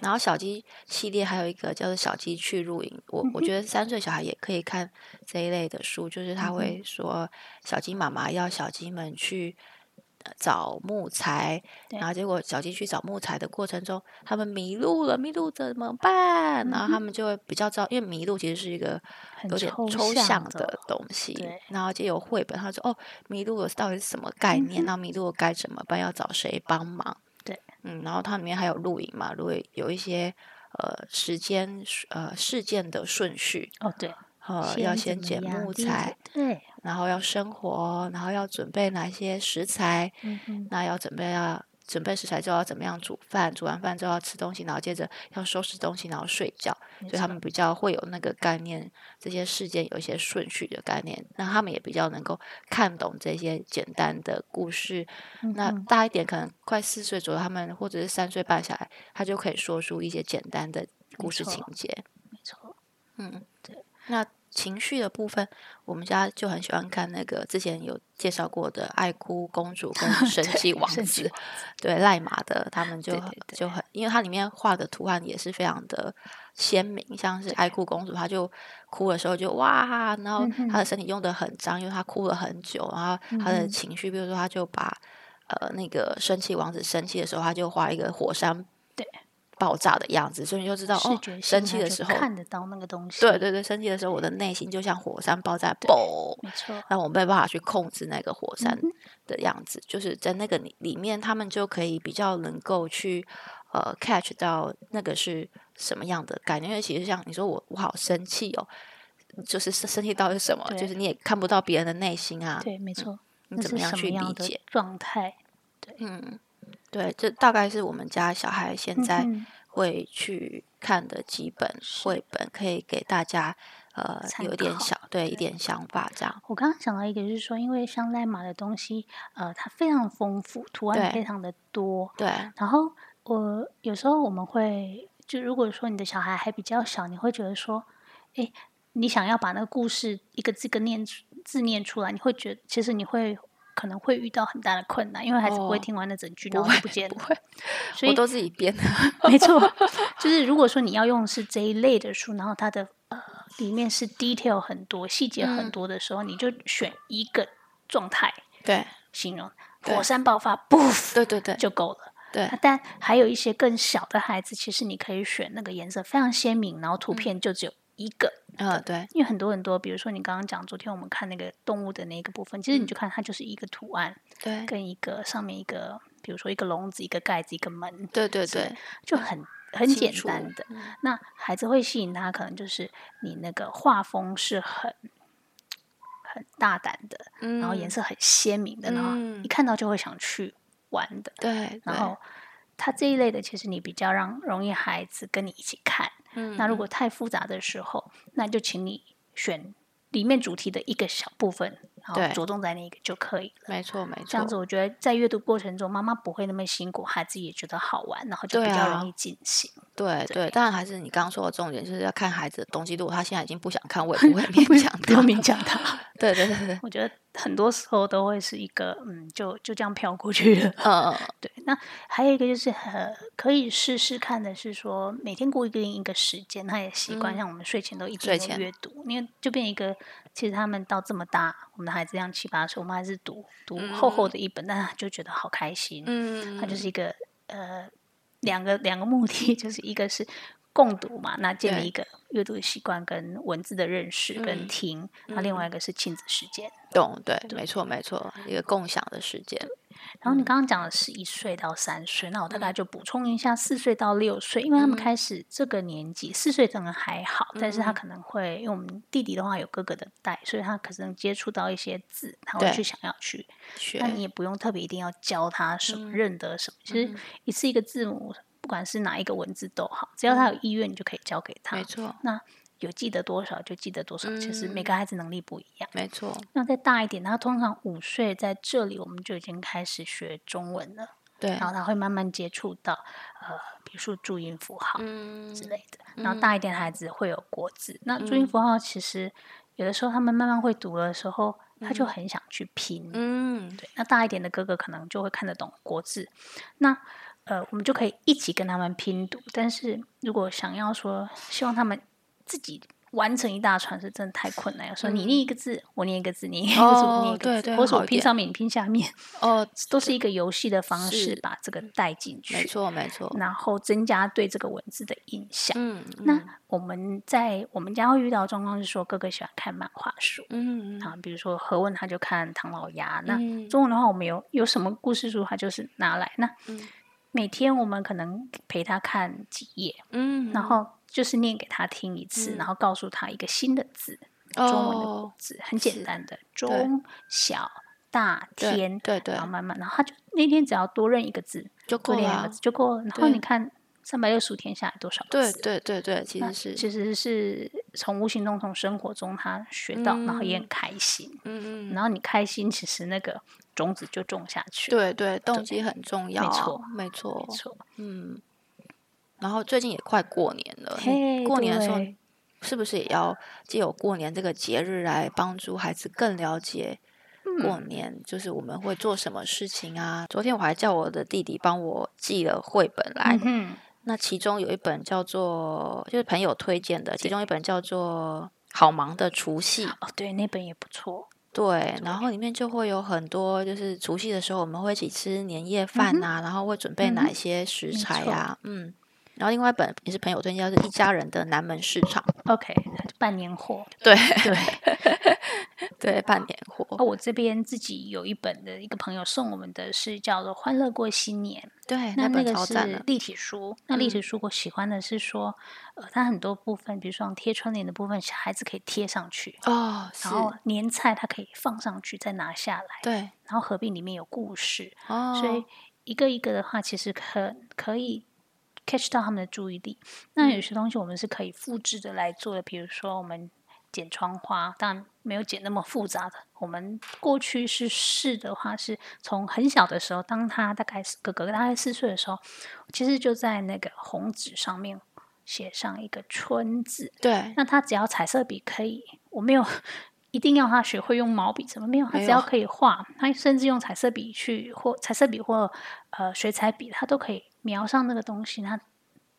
然后小鸡系列还有一个叫做《小鸡去露营》，我我觉得三岁小孩也可以看这一类的书，就是他会说小鸡妈妈要小鸡们去找木材，然后结果小鸡去找木材的过程中，他们迷路了，迷路怎么办？然后他们就会比较知道，因为迷路其实是一个有点抽象的东西，然后就有绘本，他说哦，迷路了到底是什么概念？那迷路该怎么办？要找谁帮忙？嗯，然后它里面还有录影嘛，如果有一些呃时间呃事件的顺序哦，对，呃要先捡木材，对，然后要生活，然后要准备哪些食材，嗯那要准备要。准备食材之后要怎么样煮饭？煮完饭之后要吃东西，然后接着要收拾东西，然后睡觉。所以他们比较会有那个概念，这些事件有一些顺序的概念。那他们也比较能够看懂这些简单的故事。那大一点，可能快四岁左右，他们或者是三岁半下来，他就可以说出一些简单的故事情节。没错，嗯，对，那。情绪的部分，我们家就很喜欢看那个之前有介绍过的《爱哭公主》跟《生气王子》，对赖马的，他们就就很，因为它里面画的图案也是非常的鲜明，像是爱哭公主，她就哭的时候就哇，然后她的身体用的很脏，因为她哭了很久，然后她的情绪，比如说她就把呃那个生气王子生气的时候，他就画一个火山。爆炸的样子，所以你就知道哦，生气的时候看得到那个东西。对对对，生气的时候，我的内心就像火山爆炸，嘣，没错。那我没办法去控制那个火山的样子，就是在那个里里面，他们就可以比较能够去呃 catch 到那个是什么样的概念。因为其实像你说我我好生气哦，就是生气到是什么？就是你也看不到别人的内心啊。对，没错。你怎么样去理解状态？对，嗯。对，这大概是我们家小孩现在会去看的几本绘本，可以给大家呃有点小对一点想法这样。我刚刚想到一个，就是说，因为像赖马的东西，呃，它非常丰富，图案非常的多。对。然后我有时候我们会，就如果说你的小孩还比较小，你会觉得说，哎，你想要把那个故事一个字个念字念出来，你会觉得其实你会。可能会遇到很大的困难，因为孩子不会听完那整句，然后就不见了。不会，所以都自己编的。没错，就是如果说你要用是这一类的书，然后它的呃里面是 detail 很多、细节很多的时候，你就选一个状态，对，形容火山爆发，不，对对对，就够了。对，但还有一些更小的孩子，其实你可以选那个颜色非常鲜明，然后图片就只有。一个，嗯，对，因为很多很多，比如说你刚刚讲，昨天我们看那个动物的那个部分，其实你就看它就是一个图案，对，跟一个上面一个，比如说一个笼子、一个盖子、一个门，对对对，就很很简单的。那孩子会吸引他，可能就是你那个画风是很很大胆的，然后颜色很鲜明的，然后一看到就会想去玩的，对。然后他这一类的，其实你比较让容易孩子跟你一起看。那如果太复杂的时候，那就请你选里面主题的一个小部分，着重在那个就可以了。没错，没错。这样子，我觉得在阅读过程中，妈妈不会那么辛苦，孩子也觉得好玩，然后就比较容易进行。对对，当然还是你刚刚说的重点，就是要看孩子的东西。如果他现在已经不想看，我也 不会勉强他。不用勉强他。对对对对，我觉得很多时候都会是一个嗯，就就这样飘过去了。嗯嗯，对。那还有一个就是呃，可以试试看的是说，每天固定一个时间，他也习惯，像我们睡前都一定要阅读，因为就变一个，其实他们到这么大，我们的孩子这样七八岁，我们还是读读厚厚的一本，但他就觉得好开心。嗯，他就是一个呃，两个两个目的，就是一个是。共读嘛，那建立一个阅读的习惯，跟文字的认识，跟听。那另外一个是亲子时间，懂对，没错没错，一个共享的时间。然后你刚刚讲的是一岁到三岁，那我大概就补充一下四岁到六岁，因为他们开始这个年纪，四岁可能还好，但是他可能会，因为我们弟弟的话有哥哥的带，所以他可能接触到一些字，他会去想要去学。那你也不用特别一定要教他什么，认得什么，其实一次一个字母。不管是哪一个文字都好，只要他有意愿，你就可以教给他。没错。那有记得多少就记得多少，其实每个孩子能力不一样。没错。那再大一点，他通常五岁在这里，我们就已经开始学中文了。对。然后他会慢慢接触到呃，比如说注音符号之类的。然后大一点的孩子会有国字。那注音符号其实有的时候他们慢慢会读的时候，他就很想去拼。嗯。对。那大一点的哥哥可能就会看得懂国字。那呃，我们就可以一起跟他们拼读。但是如果想要说，希望他们自己完成一大串，是真的太困难。有时候你念一个字，我念一个字，你念一个字，我念一个字，或者我拼上面，你拼下面，哦，都是一个游戏的方式，把这个带进去。没错，没错。然后增加对这个文字的印象。嗯，那我们在我们家会遇到状况是说，哥哥喜欢看漫画书。嗯啊，比如说何文他就看唐老鸭。那中文的话，我们有有什么故事书，他就是拿来那。每天我们可能陪他看几页，嗯，然后就是念给他听一次，然后告诉他一个新的字，中文的字，很简单的中小大天，对对，然后慢慢，然后他就那天只要多认一个字就够了，就够了。然后你看三百六十五天下来多少字？对对对对，其实是其实是从无形中从生活中他学到，然后也很开心，嗯嗯，然后你开心，其实那个。种子就种下去，对对，动机很重要，没错，没错，没错，嗯。然后最近也快过年了，过年的时候是不是也要借有过年这个节日来帮助孩子更了解过年？就是我们会做什么事情啊？昨天我还叫我的弟弟帮我寄了绘本来，嗯，那其中有一本叫做，就是朋友推荐的，其中一本叫做《好忙的除夕》，哦，对，那本也不错。对，然后里面就会有很多，就是除夕的时候我们会一起吃年夜饭啊，然后会准备哪些食材呀？嗯，然后另外一本也是朋友推荐，是一家人的南门市场。OK，半年货。对对。对，半年货。我这边自己有一本的一个朋友送我们的是叫做《欢乐过新年》。对，那那个是立体书。那立体书我喜欢的是说，呃，它很多部分，比如说贴春联的部分，小孩子可以贴上去哦。然后年菜它可以放上去，再拿下来。对。然后合并里面有故事哦，所以一个一个的话，其实可可以 catch 到他们的注意力。那有些东西我们是可以复制的来做的，比如说我们。剪窗花，但没有剪那么复杂的。我们过去是试的话，是从很小的时候，当他大概哥哥大概四岁的时候，其实就在那个红纸上面写上一个“春”字。对，那他只要彩色笔可以，我没有一定要他学会用毛笔，怎么没有，他只要可以画，他甚至用彩色笔去或彩色笔或呃水彩笔，他都可以描上那个东西。那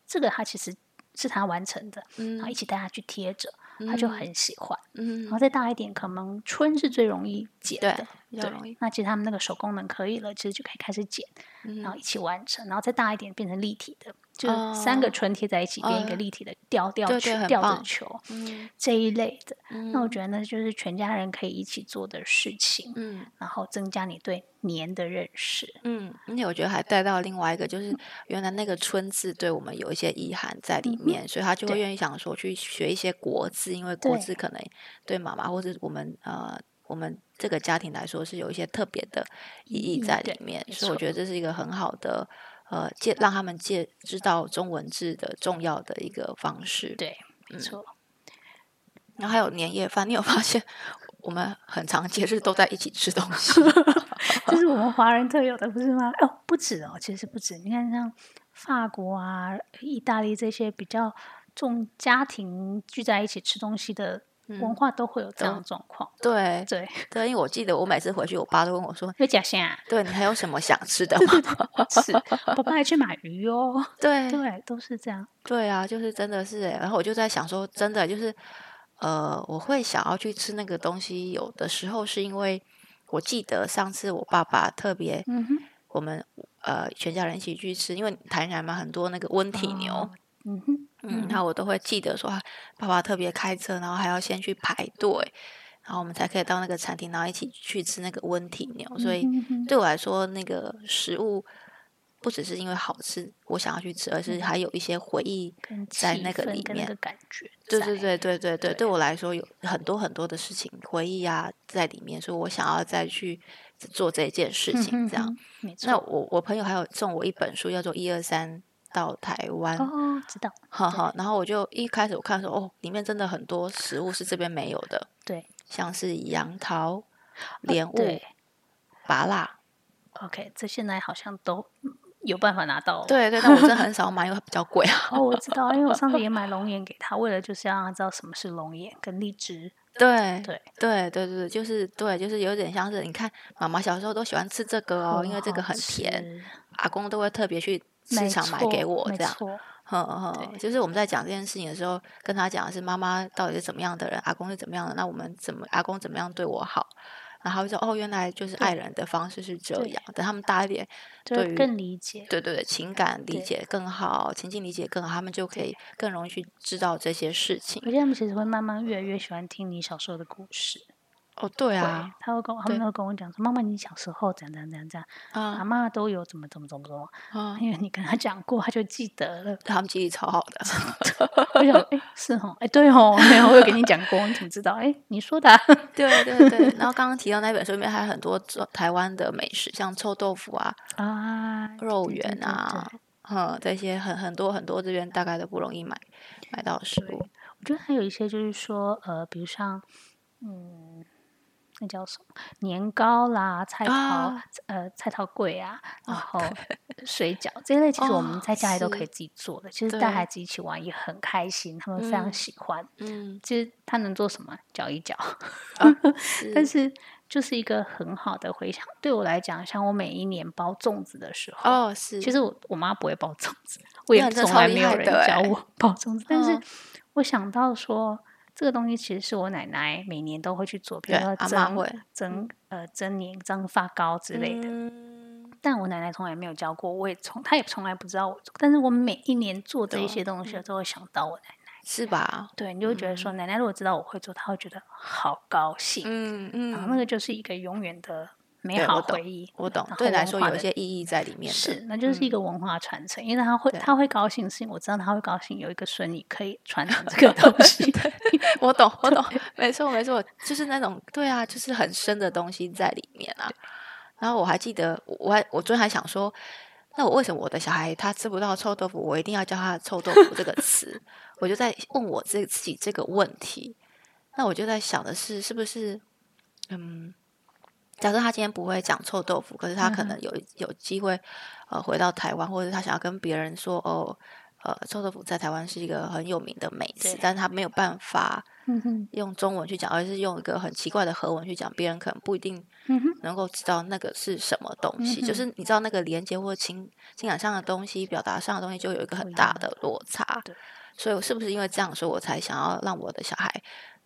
这个他其实是他完成的，然后一起带他去贴着。他就很喜欢，嗯，然后再大一点，可能春是最容易剪的，对，那其实他们那个手功能可以了，其实就可以开始剪，然后一起完成，然后再大一点变成立体的。就三个春贴在一起，变一个立体的吊吊球、吊着球这一类的。那我觉得那就是全家人可以一起做的事情。嗯，然后增加你对年的认识。嗯，而且我觉得还带到另外一个，就是原来那个“春”字对我们有一些遗憾在里面，所以他就会愿意想说去学一些国字，因为国字可能对妈妈或者我们呃我们这个家庭来说是有一些特别的意义在里面，所以我觉得这是一个很好的。呃，借让他们借知道中文字的重要的一个方式。对，没错。然后还有年夜饭，你有发现我们很长节日都在一起吃东西，这是我们华人特有的，不是吗？哦，不止哦，其实不止。你看，像法国啊、意大利这些比较重家庭聚在一起吃东西的文化，都会有这样的状况。对对对，因为我记得我每次回去，我爸都问我说：“有假虾？对你还有什么想吃的吗？” 是，爸爸还去买鱼哦。对对，都是这样。对啊，就是真的是，然后我就在想说，真的就是，呃，我会想要去吃那个东西，有的时候是因为我记得上次我爸爸特别，嗯哼，我们呃全家人一起去吃，因为台南嘛很多那个温体牛，嗯哼，嗯，那我都会记得说，爸爸特别开车，然后还要先去排队，然后我们才可以到那个餐厅，然后一起去吃那个温体牛，所以对我来说，那个食物。不只是因为好吃，我想要去吃，而是还有一些回忆在那个里面。感觉，对对对对对对，对我来说有很多很多的事情回忆啊在里面，所以我想要再去做这件事情。这样，那我我朋友还有送我一本书，叫做《一二三到台湾》。哦，知道。哈哈，然后我就一开始我看说，哦，里面真的很多食物是这边没有的。对，像是杨桃、莲雾、拔辣。OK，这现在好像都。有办法拿到，对对，但我真的很少买，因为它比较贵啊。哦，我知道，因为我上次也 买龙眼给他，为了就是要让他知道什么是龙眼跟荔枝。对对对对对，就是对，就是有点像是你看，妈妈小时候都喜欢吃这个哦，因为这个很甜，阿公都会特别去市场买给我这样。嗯哼，就是我们在讲这件事情的时候，跟他讲的是妈妈到底是怎么样的人，阿公是怎么样的，那我们怎么阿公怎么样对我好。然后就哦，原来就是爱人的方式是这样。等他们大一点，对更理解，对对对，情感理解更好，情境理解更好，他们就可以更容易去知道这些事情。而且他们其实会慢慢越来越喜欢听你小时候的故事。哦，对啊，他会跟他们会跟我讲说：“妈妈，你小时候怎样怎样怎样怎样，阿妈都有怎么怎么怎么怎么。”啊，因为你跟他讲过，他就记得了。他们记忆超好的。我想，哎，是哦，哎，对哦，我有跟你讲过，你怎么知道？哎，你说的。对对对。然后刚刚提到那本书里面还有很多台湾的美食，像臭豆腐啊，啊，肉圆啊，嗯，这些很很多很多这边大概都不容易买买到食物。我觉得还有一些就是说，呃，比如像，嗯。那叫什么年糕啦、菜桃呃菜桃粿啊，然后 水饺这一类，其实我们在家里都可以自己做的。其实带孩子一起玩也很开心，他们非常喜欢。嗯，其实他能做什么？搅一搅。但是就是一个很好的回想。对我来讲，像我每一年包粽子的时候，哦，是。其实我我妈不会包粽子，我也从来没有人教我包粽子。但是我想到说。这个东西其实是我奶奶每年都会去做，比如说蒸蒸呃蒸年蒸发糕之类的。但我奶奶从来没有教过，我也从她也从来不知道我做。但是我每一年做这一些东西，都会想到我奶奶，是吧？对，你就会觉得说，奶奶如果知道我会做，她会觉得好高兴。嗯嗯，然后那个就是一个永远的。美好回忆，我懂，对来说有一些意义在里面。是，那就是一个文化传承，因为他会他会高兴，是因为我知道他会高兴，有一个孙女可以传承这 个东西。我懂，我 懂，没错，没错，就是那种对啊，就是很深的东西在里面啊。然后我还记得，我还我昨天还想说，那我为什么我的小孩他吃不到臭豆腐，我一定要叫他“臭豆腐”这个词？我就在问我自自己这个问题。那我就在想的是，是不是嗯？假设他今天不会讲臭豆腐，可是他可能有有机会，呃，回到台湾，或者他想要跟别人说，哦，呃，臭豆腐在台湾是一个很有名的美食，但是他没有办法用中文去讲，而是用一个很奇怪的和文去讲，别人可能不一定能够知道那个是什么东西。就是你知道那个连接或情情感上的东西，表达上的东西，就有一个很大的落差。所以是不是因为这样，所以我才想要让我的小孩，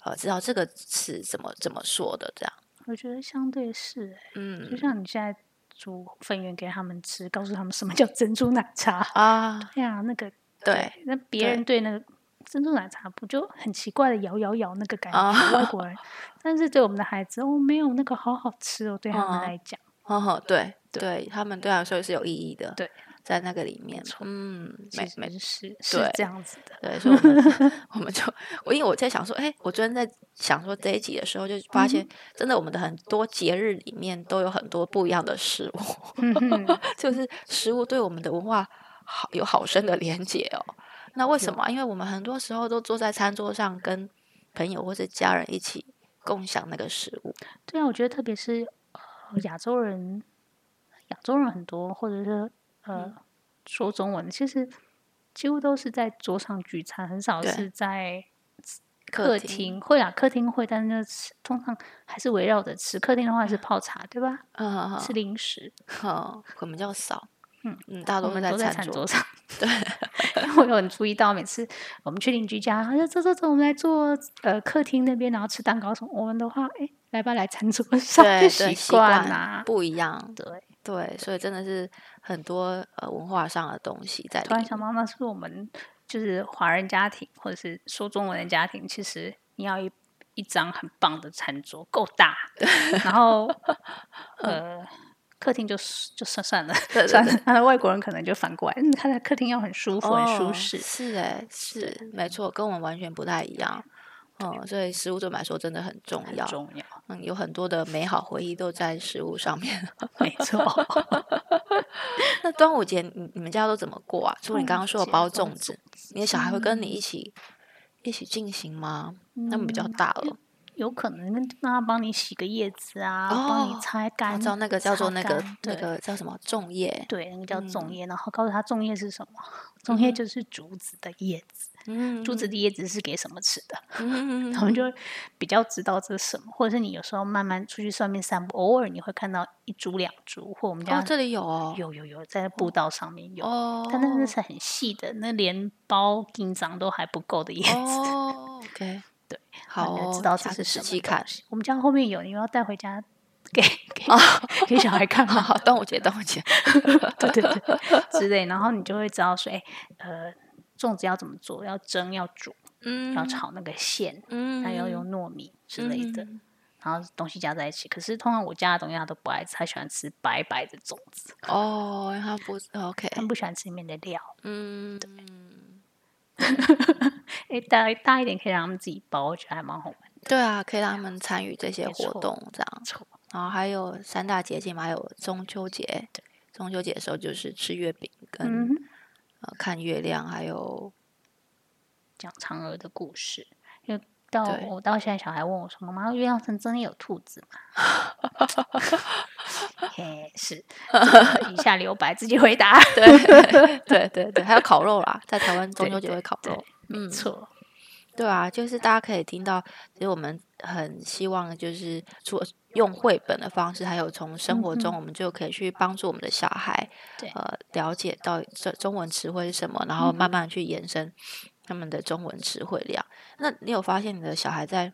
呃，知道这个词怎么怎么说的这样。我觉得相对是，嗯，就像你现在煮粉圆给他们吃，告诉他们什么叫珍珠奶茶啊，对呀，那个对，那别人对那个珍珠奶茶不就很奇怪的摇摇摇那个感觉，外国人，但是对我们的孩子，哦，没有那个好好吃哦，对他们来讲，哦，对，对他们对来说是有意义的，对。在那个里面，嗯，没没事是这样子的，对，所以我们 我们就我因为我在想说，哎，我昨天在想说这一集的时候，就发现真的我们的很多节日里面都有很多不一样的食物，就是食物对我们的文化好有好深的连结哦。那为什么？因为我们很多时候都坐在餐桌上，跟朋友或者家人一起共享那个食物。对啊，我觉得特别是亚洲人，亚洲人很多，或者是。呃，说中文，其实几乎都是在桌上聚餐，很少是在客厅。会啊，客厅会，但是吃通常还是围绕着吃。客厅的话是泡茶，对吧？嗯，吃零食。好，我们较少。嗯嗯，大多都在餐桌上。对，因为我有很注意到，每次我们去邻居家，他说走走走，我们来坐呃客厅那边，然后吃蛋糕什么。我们的话，哎，来吧，来餐桌上，对习惯啊，不一样。对对，所以真的是很多呃文化上的东西在。突然想到，那是我们就是华人家庭或者是说中文的家庭，其实你要一一张很棒的餐桌，够大，然后 呃。客厅就就算算了，算了。那外国人可能就反过来，嗯，他的客厅要很舒服、很舒适。是哎，是没错，跟我们完全不太一样。嗯，所以食物对我们来说真的很重要，重要。嗯，有很多的美好回忆都在食物上面。没错。那端午节你你们家都怎么过啊？除了你刚刚说的包粽子，你的小孩会跟你一起一起进行吗？他们比较大了。有可能让他帮你洗个叶子啊，帮你擦干。知道那个叫做那个那个叫什么粽叶？对，那个叫粽叶。然后告诉他粽叶是什么？粽叶就是竹子的叶子。嗯，竹子的叶子是给什么吃的？嗯 我们就比较知道这是什么。或者是你有时候慢慢出去上面散步，偶尔你会看到一株两株，或我们家这里有哦，有有有，在步道上面有。哦，它那是很细的，那连包金章都还不够的叶子。哦，OK。对，好，知道这是什么看。我们家后面有，你要带回家 给给给小孩看吗？好，端午节，端午节，对对对，之类。然后你就会知道说，哎，呃，粽子要怎么做？要蒸，要煮，嗯，要炒那个馅，嗯，还要用糯米之类的，然后东西加在一起。可是通常我家的东西他都不爱吃，他喜欢吃白白的粽子。哦，他不 OK，他不喜欢吃里面的料。嗯，对。哎，大大一点可以让他们自己包，我觉得还蛮好玩的。对啊，可以让他们参与这些活动，这样。然后还有三大节庆嘛，还有中秋节。对，中秋节的时候就是吃月饼，跟呃看月亮，还有讲嫦娥的故事。因为到我到现在，小孩问我说：“妈妈，月亮上真的有兔子吗？” 嘿，是，以下留白，自己回答。对对对对，还有烤肉啦，在台湾中秋节会烤肉。没错，对啊，就是大家可以听到，其实我们很希望，就是除了用绘本的方式，还有从生活中，我们就可以去帮助我们的小孩，呃，了解到这中文词汇是什么，然后慢慢去延伸他们的中文词汇量。那你有发现你的小孩在？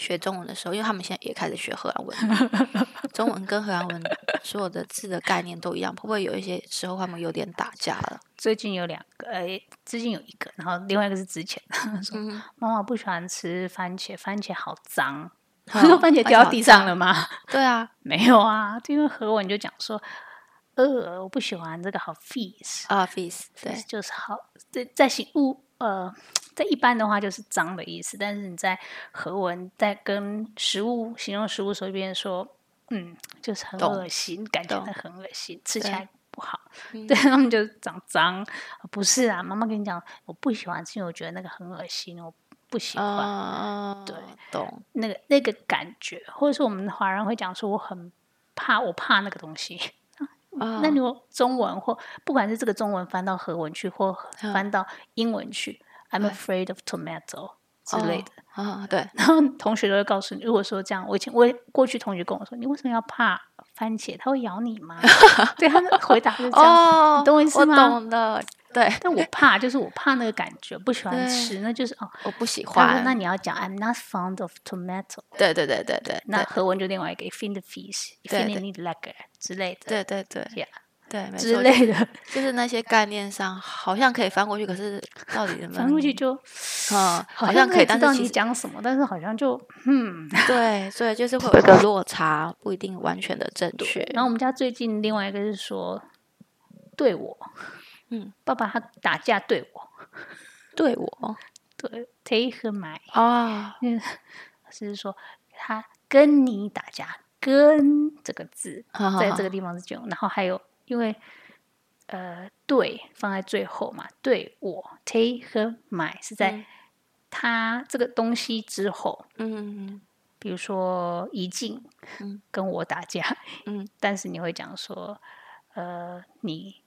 学中文的时候，因为他们现在也开始学荷兰文，中文跟荷兰文所有的字的概念都一样，会不会有一些时候他们有点打架了？最近有两个，哎，最近有一个，然后另外一个是之前 说妈妈不喜欢吃番茄，番茄好脏，说番茄掉地上了吗？对啊，没有啊，因为荷文就讲说，呃，我不喜欢这个好 fees 啊 fees，对，就是好在在形物呃。在一般的话就是脏的意思，但是你在和文在跟食物形容食物时候，别人说，嗯，就是很恶心，感觉很恶心，吃起来不好，对他们就长脏。不是啊，妈妈跟你讲，我不喜欢吃，因为我觉得那个很恶心，我不喜欢。对，懂那个那个感觉，或者是我们华人会讲说，我很怕，我怕那个东西。那你用中文或不管是这个中文翻到和文去，或翻到英文去。I'm afraid of tomato 之类的啊，对。然后同学都会告诉你，如果说这样，我以前我过去同学跟我说，你为什么要怕番茄？它会咬你吗？对他们回答是这样，你懂我意思吗？我懂的，对。但我怕，就是我怕那个感觉，不喜欢吃，那就是哦，我不喜欢。那你要讲 I'm not fond of tomato。对对对对对。那何文就另外一个 f i n the fish，f i n the need like 之类的。对对对，Yeah。对，之类的，就是那些概念上好像可以翻过去，可是到底怎么翻过去就，嗯，好像可以，但是你讲什么，但是好像就，嗯，对，所以就是会有一个落差，不一定完全的正确。然后我们家最近另外一个是说，对我，嗯，爸爸他打架对我，对我，对，take my 啊，就是说他跟你打架，跟这个字在这个地方是这样，然后还有。因为，呃，对放在最后嘛，对我 take 和 my 是在他这个东西之后，嗯，比如说怡静，跟我打架，嗯，但是你会讲说，呃，你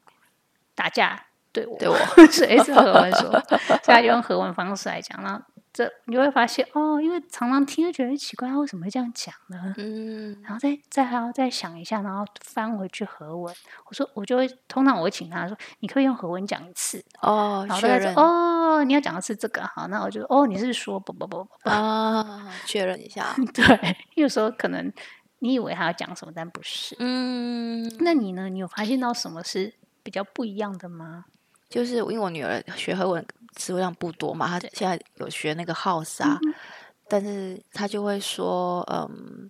打架对我，对我，所 以是和文说，所以他就用和文方式来讲，然后。这你就会发现哦，因为常常听就觉得奇怪，他为什么会这样讲呢？嗯，然后再再还要再想一下，然后翻回去和文。我说我就会通常我会请他说，你可以用和文讲一次哦，然后他说哦，你要讲的是这个好，那我就哦，你是说不不不不啊，确认一下。对，有时候可能你以为他要讲什么，但不是。嗯，那你呢？你有发现到什么是比较不一样的吗？就是因为我女儿学和文。词汇量不多嘛，她现在有学那个 house 啊，但是她就会说，嗯，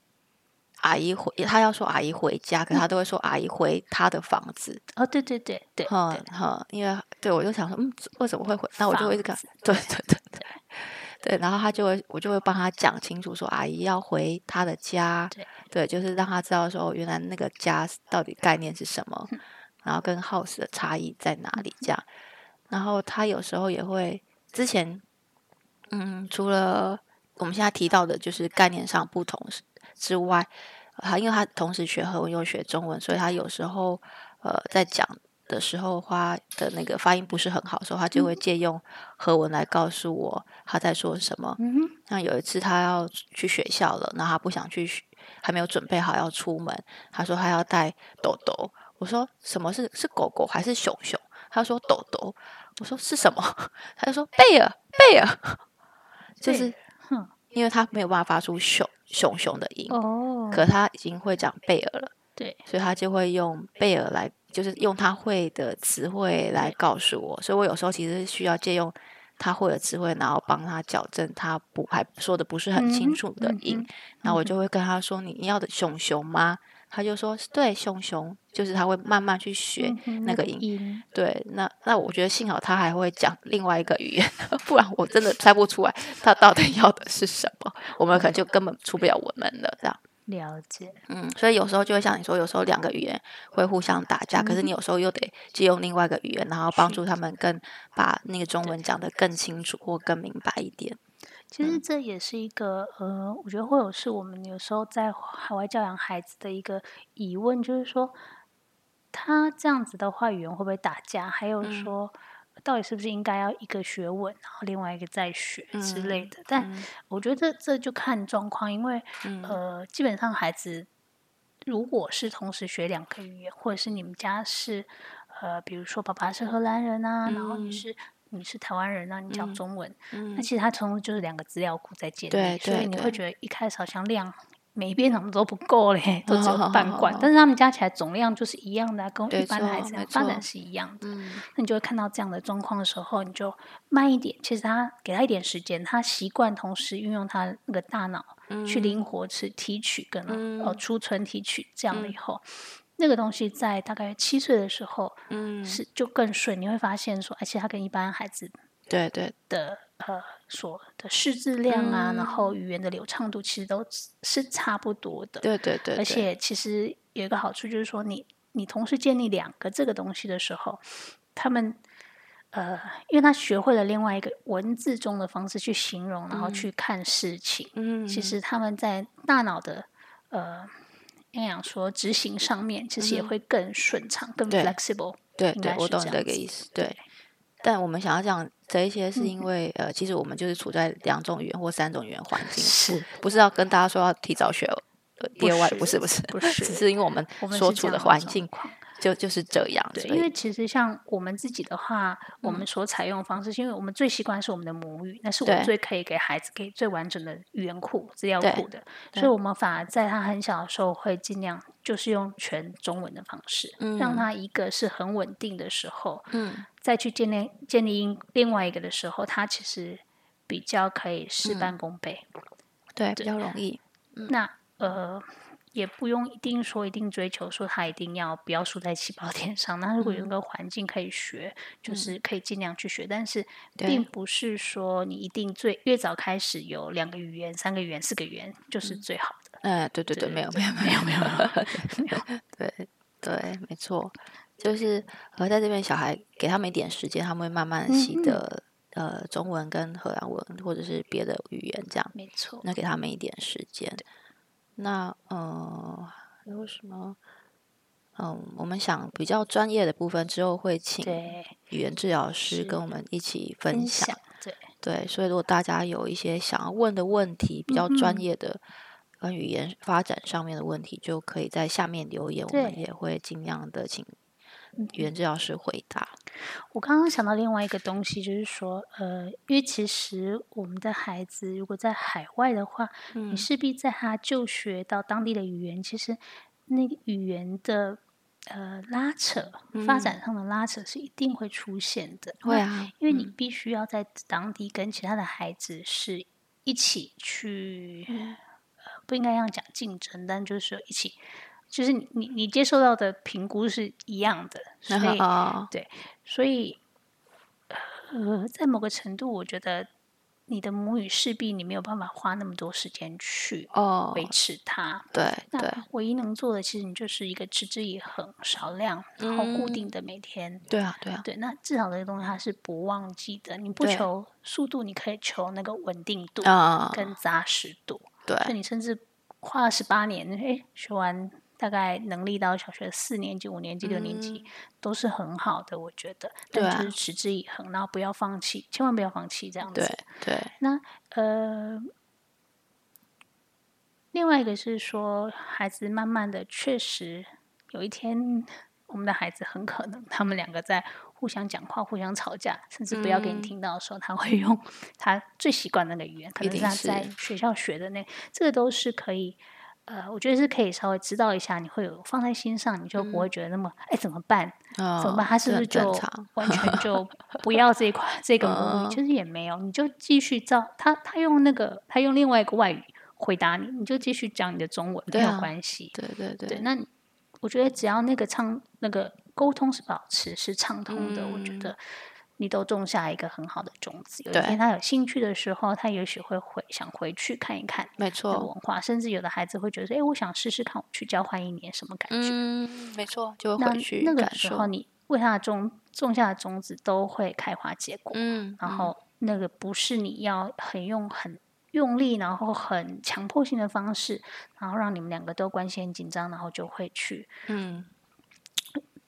阿姨回，她要说阿姨回家，可她都会说阿姨回她的房子。哦，对对对对，哈哈，因为对我就想说，嗯，为什么会回？那我就会一直看，对对对对对，然后他就会，我就会帮她讲清楚，说阿姨要回她的家，对，就是让她知道说，原来那个家到底概念是什么，然后跟 house 的差异在哪里，这样。然后他有时候也会，之前，嗯，除了我们现在提到的，就是概念上不同之外，他因为他同时学和文又学中文，所以他有时候呃在讲的时候，话的那个发音不是很好，时候他就会借用和文来告诉我他在说什么。像有一次他要去学校了，那他不想去，还没有准备好要出门，他说他要带豆豆，我说什么是是狗狗还是熊熊？他说豆豆。我说是什么？他就说贝尔，贝尔，就是哼因为他没有办法发出熊熊熊的音哦，可他已经会讲贝尔了，对，所以他就会用贝尔来，就是用他会的词汇来告诉我，所以我有时候其实需要借用他会的词汇，然后帮他矫正他不还说的不是很清楚的音，然后我就会跟他说：“你你要的熊熊吗？”他就说：“对，熊熊就是他会慢慢去学那个音。对，那那我觉得幸好他还会讲另外一个语言，不然我真的猜不出来他到底要的是什么。我们可能就根本出不了文门了。这样了解，嗯，所以有时候就会像你说，有时候两个语言会互相打架，可是你有时候又得借用另外一个语言，然后帮助他们更把那个中文讲得更清楚或更明白一点。”其实这也是一个呃，我觉得会有是我们有时候在海外教养孩子的一个疑问，就是说他这样子的话，语言会不会打架？还有说，到底是不是应该要一个学稳，然后另外一个再学之类的？但我觉得这就看状况，因为呃，基本上孩子如果是同时学两个语言，或者是你们家是呃，比如说爸爸是荷兰人啊，然后你是。你是台湾人，那你讲中文，那其实它从就是两个资料库在建立，所以你会觉得一开始好像量每一遍怎么都不够嘞，都只有半 罐，但是他们加起来总量就是一样的，跟一般的孩子发展是一样的。那你就会看到这样的状况的时候，你就慢一点。其实他给他一点时间，他习惯同时运用他那个大脑去灵活去提取跟呃储存提取，这样了以后。那个东西在大概七岁的时候，嗯，是就更顺。你会发现说，而且他跟一般孩子对对的呃所的识字量啊，然后语言的流畅度其实都是差不多的。对对对。而且其实有一个好处就是说，你你同时建立两个这个东西的时候，他们呃，因为他学会了另外一个文字中的方式去形容，然后去看事情。嗯。其实他们在大脑的呃。那样说，执行上面其实也会更顺畅、更 flexible。对对，我懂你这个意思。对，但我们想要讲这一些，是因为呃，其实我们就是处在两种语言或三种语言环境，是不是要跟大家说要提早学第二外？不是不是不是，只是因为我们所处的环境。就就是这样，对，因为其实像我们自己的话，我们所采用的方式，因为我们最习惯是我们的母语，那是我们最可以给孩子给最完整的语言库、资料库的，所以我们反而在他很小的时候会尽量就是用全中文的方式，让他一个是很稳定的时候，嗯，再去建立建立另外一个的时候，他其实比较可以事半功倍，对，比较容易。那呃。也不用一定说一定追求说他一定要不要输在起跑点上。那如果有一个环境可以学，就是可以尽量去学。但是并不是说你一定最越早开始有两个语言、三个语言、四个语言就是最好的。哎，对对对，没有没有没有没有没有。对对，没错，就是呃，在这边小孩给他们一点时间，他们会慢慢习得呃中文跟荷兰文或者是别的语言这样。没错，那给他们一点时间。那呃，有什么？嗯，我们想比较专业的部分之后会请语言治疗师跟我们一起分分享。对对，所以如果大家有一些想要问的问题，比较专业的关于语言发展上面的问题，就可以在下面留言，我们也会尽量的请嗯语言治疗师回答。我刚刚想到另外一个东西，就是说，呃，因为其实我们的孩子如果在海外的话，你嗯。势必在他就学到当地的语言，其实那个语言的呃拉扯，发展上的拉扯是一定会出现的。那会啊，因为你嗯。必须要在当地跟其他的孩子是一起去，呃，不应该这样讲竞争，但就是说一起，就是你你你接受到的评估是一样的，所以。哦，所以，呃，在某个程度，我觉得你的母语势必你没有办法花那么多时间去哦，维持它。对对那唯一能做的，其实你就是一个持之以恒、少量，然后固嗯定的每天。对啊对啊，对，那至少这个东西它是不忘记的。你不求速度，你可以求那个稳定度啊，跟扎实度。对所以你甚至花了十八年，哎，学完大概能力到小学四年级、五年级、六年级、都是很好的，我觉得。对啊但就是持之以恒，然后不要放弃，千万不要放弃这样子。对对，那呃，另外一个是说，孩子慢慢的确实有一天，我们的孩子很可能他们两个在互相讲话、互相吵架，甚至不要给你嗯听到的时候，他会用他最习惯那个语言，可能是他在学校学的那，这个都是可以。呃，我觉得是可以稍微知道一下，你会有放在心上，你就不会觉得那么哎、怎么办？怎么哦办？他是不是就完全就 不要这一块这个母嗯语？其实也没有，你就继续照他他用那个他用另外一个外语回答你，你就继续讲你的中文，没有关系。对对对，对，那我觉得只要那个畅那个沟通是保持是畅通的，我觉嗯得你都种下一个很好的种子。有一天他有兴趣的时候，他也许会回想回去看一看没错，文化，甚至有的孩子会觉得，哎，我想试试看，我去交换一年，什么感觉？嗯，没错，就会那回去那个时候，，你为他的种种下的种子都会开花结果。嗯，嗯然后那个不是你要很用很用力，然后很强迫性的方式，然后让你们两个都关系很紧张，然后就会去嗯，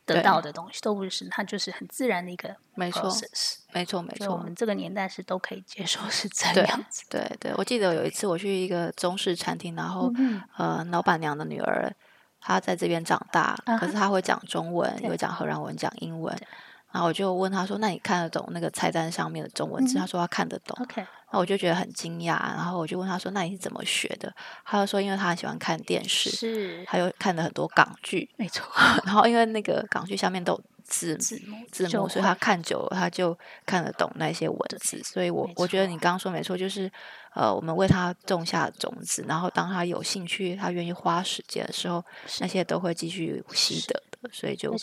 得到的东西，都不是，它就是很自然的一个没错。没错没错我，们这个年代是都可以接受是这对样子。对对，我记得有一次我去一个中式餐厅，然后、嗯呃，老板娘的女儿她在这边长大，啊可是她会讲中文，又会讲荷兰文，讲英文对。然后我就问他说：“那你看得懂那个菜单上面的中文字？”嗯她说他看得懂。OK，那我就觉得很惊讶，然后我就问他说：“那你是怎么学的？”他就说：“因为他很喜欢看电视，是还有看了很多港剧，没错，然后因为那个港剧下面都有字字幕字幕，所以他看久了，他就看得懂那些文字。所以我我觉得你刚刚说没错，就是呃，我们为他种下种子，然后当他有兴趣，他愿意花时间的时候，那些都会继续习得的。所以就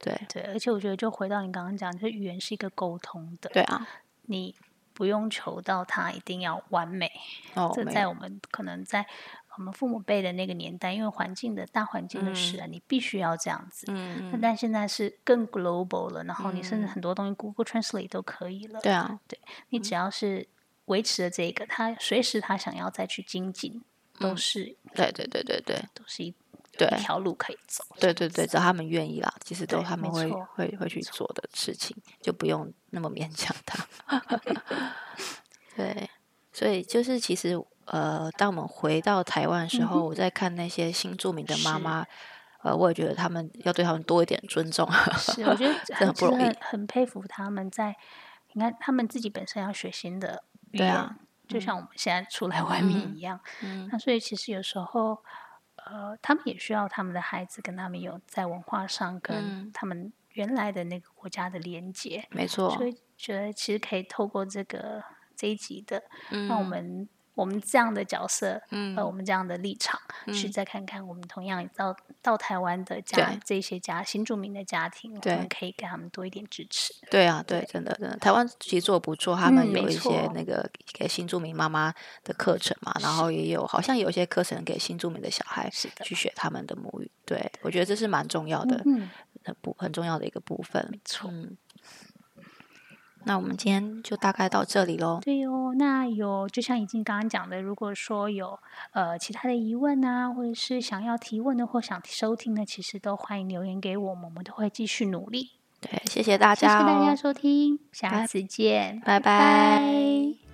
对对，而且我觉得就回到你刚刚讲，就是语言是一个沟通的，对啊，你不用求到他一定要完美。哦，这在我们可能在我们父母辈的那个年代，因为环境的大环境的使然，你必须要这样子。嗯但现在是更 global 了，然后你甚至嗯很多东西 Google Translate 都可以了。对啊，对你只要是维持了这个，他随时他想要再去精进，都嗯是对对对对对都是一对一条路可以走。对对对，只要他们愿意啦，其实都他们会会会去做的事情，就不用那么勉强他。对，所以就是其实呃，当我们回到台湾的时候，我在看那些新著名的妈妈，呃，我也觉得他们要对他们多一点尊重。是，我觉得 这很不容易很很佩服他们在，你看他们自己本身要学新的语言，对啊就像我们现在出来外面嗯一样。嗯那所以其实有时候，呃，他们也需要他们的孩子跟他们有在文化上跟嗯。他们原来的那个国家的连接，没错所，以觉得其实可以透过这个这一集的，嗯让我们我们这样的角色，嗯呃，我们这样的立场，去嗯再看看我们同样到到台湾的家这些家新住民的家庭，我对们可以给他们多一点支持。对啊，对，真的真的，台湾其实做得不错，他们有一些那个给新住民妈妈的课程嘛，然后也有好像有一些课程给新住民的小孩去学他们的母语。对，我觉得这是蛮重要的，嗯，很不很重要的一个部分。没错嗯，那我们今天就大概到这里喽。对哦，那有就像已经刚刚讲的，如果说有呃其他的疑问啊，或者是想要提问的或想收听的，其实都欢迎留言给我们，我们都会继续努力。对，谢谢大家，谢谢大家收听，下次见，拜拜。